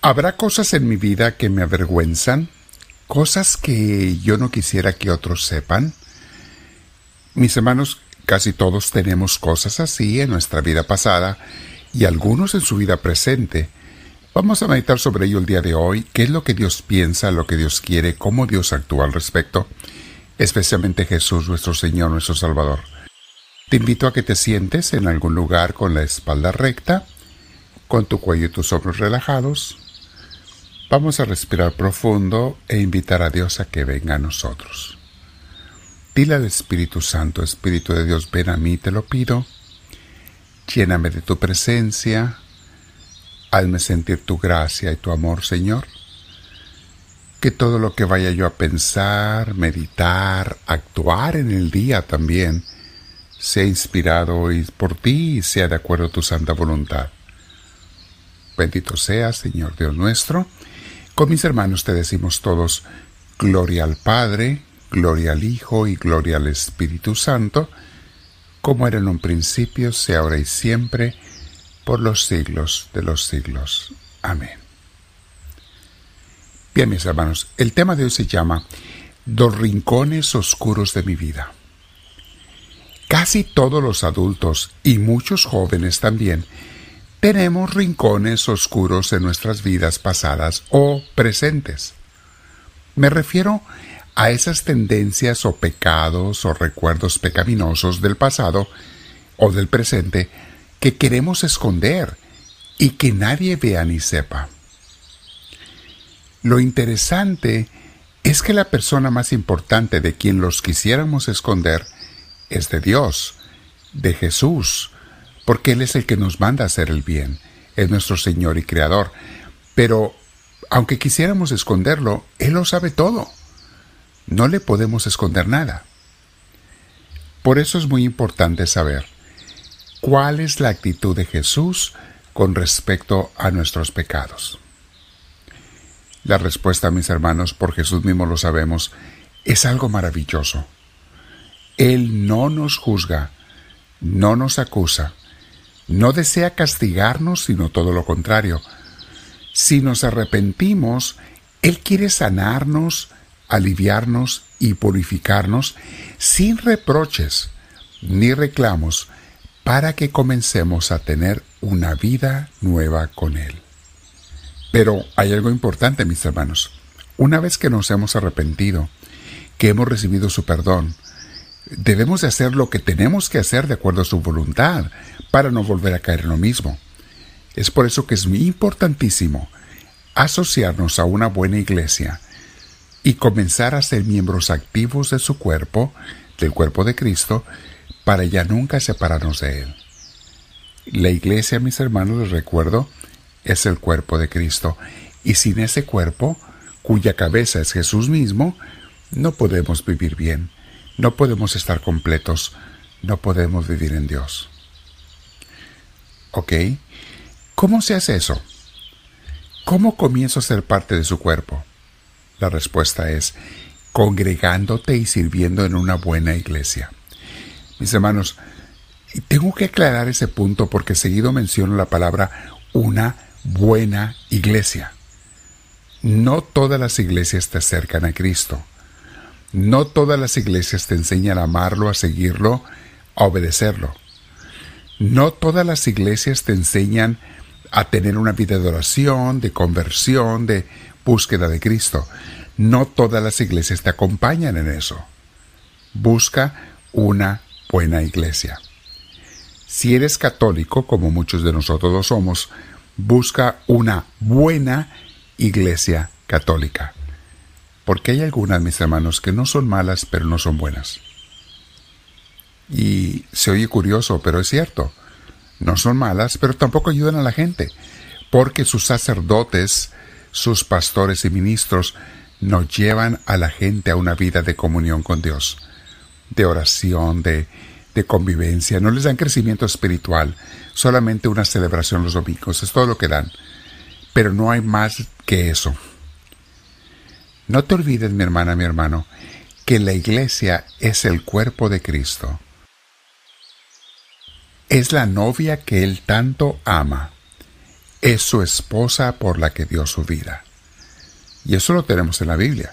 Habrá cosas en mi vida que me avergüenzan, cosas que yo no quisiera que otros sepan. Mis hermanos, casi todos tenemos cosas así en nuestra vida pasada y algunos en su vida presente. Vamos a meditar sobre ello el día de hoy, qué es lo que Dios piensa, lo que Dios quiere, cómo Dios actúa al respecto, especialmente Jesús, nuestro Señor, nuestro Salvador. Te invito a que te sientes en algún lugar con la espalda recta, con tu cuello y tus hombros relajados. Vamos a respirar profundo e invitar a Dios a que venga a nosotros. Dile al Espíritu Santo, Espíritu de Dios, ven a mí, te lo pido. Lléname de tu presencia. Hazme sentir tu gracia y tu amor, Señor. Que todo lo que vaya yo a pensar, meditar, actuar en el día también, sea inspirado por ti y sea de acuerdo a tu santa voluntad. Bendito sea, Señor Dios nuestro. Con mis hermanos te decimos todos, Gloria al Padre, Gloria al Hijo y Gloria al Espíritu Santo, como era en un principio, sea ahora y siempre, por los siglos de los siglos. Amén. Bien, mis hermanos, el tema de hoy se llama Los rincones oscuros de mi vida. Casi todos los adultos y muchos jóvenes también tenemos rincones oscuros en nuestras vidas pasadas o presentes. Me refiero a esas tendencias o pecados o recuerdos pecaminosos del pasado o del presente que queremos esconder y que nadie vea ni sepa. Lo interesante es que la persona más importante de quien los quisiéramos esconder es de Dios, de Jesús, porque Él es el que nos manda a hacer el bien, es nuestro Señor y Creador. Pero, aunque quisiéramos esconderlo, Él lo sabe todo. No le podemos esconder nada. Por eso es muy importante saber cuál es la actitud de Jesús con respecto a nuestros pecados. La respuesta, mis hermanos, por Jesús mismo lo sabemos, es algo maravilloso. Él no nos juzga, no nos acusa, no desea castigarnos, sino todo lo contrario. Si nos arrepentimos, Él quiere sanarnos, aliviarnos y purificarnos sin reproches ni reclamos para que comencemos a tener una vida nueva con Él. Pero hay algo importante, mis hermanos. Una vez que nos hemos arrepentido, que hemos recibido su perdón, debemos de hacer lo que tenemos que hacer de acuerdo a su voluntad para no volver a caer en lo mismo. Es por eso que es muy importantísimo asociarnos a una buena iglesia y comenzar a ser miembros activos de su cuerpo, del cuerpo de Cristo, para ya nunca separarnos de Él. La iglesia, mis hermanos, les recuerdo, es el cuerpo de Cristo, y sin ese cuerpo, cuya cabeza es Jesús mismo, no podemos vivir bien. No podemos estar completos, no podemos vivir en Dios. ¿Ok? ¿Cómo se hace eso? ¿Cómo comienzo a ser parte de su cuerpo? La respuesta es congregándote y sirviendo en una buena iglesia. Mis hermanos, tengo que aclarar ese punto porque seguido menciono la palabra una buena iglesia. No todas las iglesias te acercan a Cristo. No todas las iglesias te enseñan a amarlo, a seguirlo, a obedecerlo. No todas las iglesias te enseñan a tener una vida de oración, de conversión, de búsqueda de Cristo. No todas las iglesias te acompañan en eso. Busca una buena iglesia. Si eres católico, como muchos de nosotros lo somos, busca una buena iglesia católica. Porque hay algunas, mis hermanos, que no son malas, pero no son buenas. Y se oye curioso, pero es cierto. No son malas, pero tampoco ayudan a la gente, porque sus sacerdotes, sus pastores y ministros nos llevan a la gente a una vida de comunión con Dios, de oración, de, de convivencia. No les dan crecimiento espiritual, solamente una celebración los domingos, es todo lo que dan. Pero no hay más que eso. No te olvides, mi hermana, mi hermano, que la iglesia es el cuerpo de Cristo. Es la novia que Él tanto ama. es su esposa por la que dio su vida. Y eso lo tenemos en la Biblia.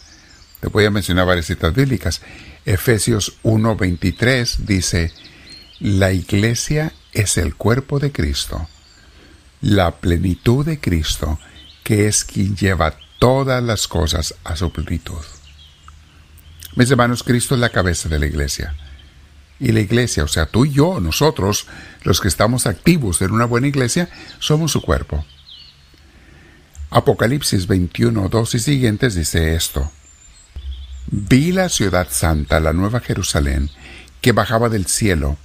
Te voy a mencionar varias citas bíblicas. Efesios 1:23 dice, la iglesia es el cuerpo de Cristo, la plenitud de Cristo, que es quien lleva todas las cosas a su plenitud. Mis hermanos, Cristo es la cabeza de la iglesia. Y la iglesia, o sea, tú y yo, nosotros, los que estamos activos en una buena iglesia, somos su cuerpo. Apocalipsis 21, 2 y siguientes dice esto. Vi la ciudad santa, la nueva Jerusalén, que bajaba del cielo,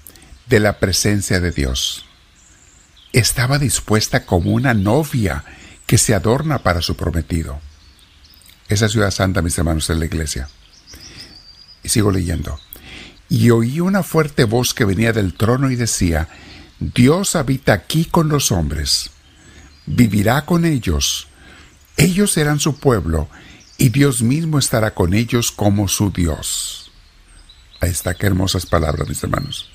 de la presencia de Dios. Estaba dispuesta como una novia que se adorna para su prometido. Esa ciudad santa, mis hermanos, es la iglesia. Y sigo leyendo. Y oí una fuerte voz que venía del trono y decía, Dios habita aquí con los hombres, vivirá con ellos, ellos serán su pueblo, y Dios mismo estará con ellos como su Dios. Ahí está, qué hermosas palabras, mis hermanos.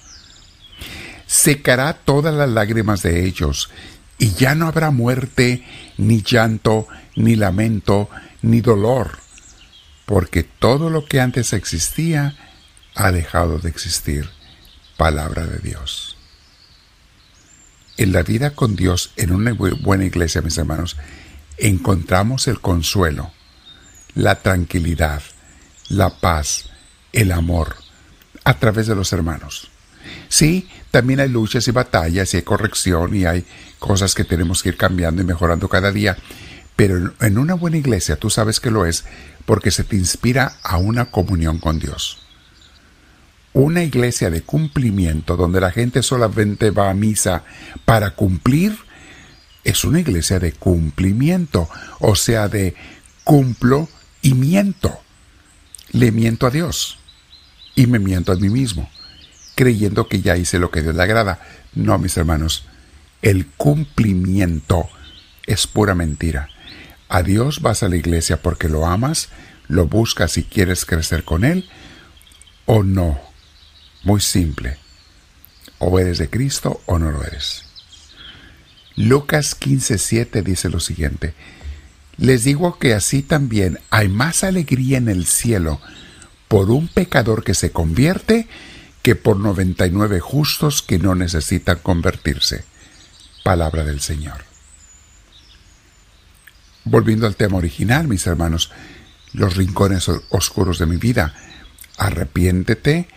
Secará todas las lágrimas de ellos, y ya no habrá muerte, ni llanto, ni lamento, ni dolor, porque todo lo que antes existía ha dejado de existir. Palabra de Dios. En la vida con Dios, en una buena iglesia, mis hermanos, encontramos el consuelo, la tranquilidad, la paz, el amor, a través de los hermanos. Sí, también hay luchas y batallas y hay corrección y hay cosas que tenemos que ir cambiando y mejorando cada día, pero en una buena iglesia tú sabes que lo es porque se te inspira a una comunión con Dios. Una iglesia de cumplimiento donde la gente solamente va a misa para cumplir es una iglesia de cumplimiento, o sea, de cumplo y miento. Le miento a Dios y me miento a mí mismo, creyendo que ya hice lo que Dios le agrada. No, mis hermanos, el cumplimiento es pura mentira. A Dios vas a la iglesia porque lo amas, lo buscas y quieres crecer con Él, o no. Muy simple. O eres de Cristo o no lo eres. Lucas 15:7 dice lo siguiente. Les digo que así también hay más alegría en el cielo por un pecador que se convierte que por 99 justos que no necesitan convertirse. Palabra del Señor. Volviendo al tema original, mis hermanos, los rincones oscuros de mi vida. Arrepiéntete,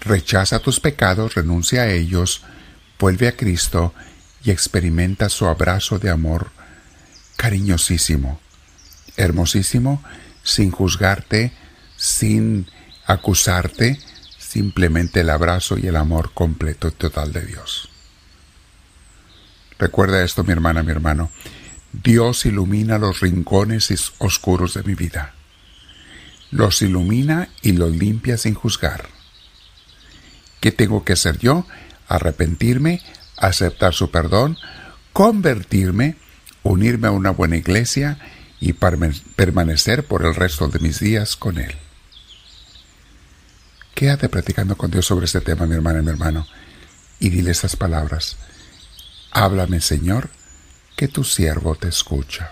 rechaza tus pecados, renuncia a ellos, vuelve a Cristo y experimenta su abrazo de amor cariñosísimo, hermosísimo, sin juzgarte, sin acusarte, simplemente el abrazo y el amor completo y total de Dios. Recuerda esto, mi hermana, mi hermano. Dios ilumina los rincones oscuros de mi vida. Los ilumina y los limpia sin juzgar. ¿Qué tengo que hacer yo? Arrepentirme, aceptar su perdón, convertirme, unirme a una buena iglesia y permanecer por el resto de mis días con Él. Quédate practicando con Dios sobre este tema, mi hermana y mi hermano, y dile esas palabras. Háblame, Señor, que tu siervo te escucha.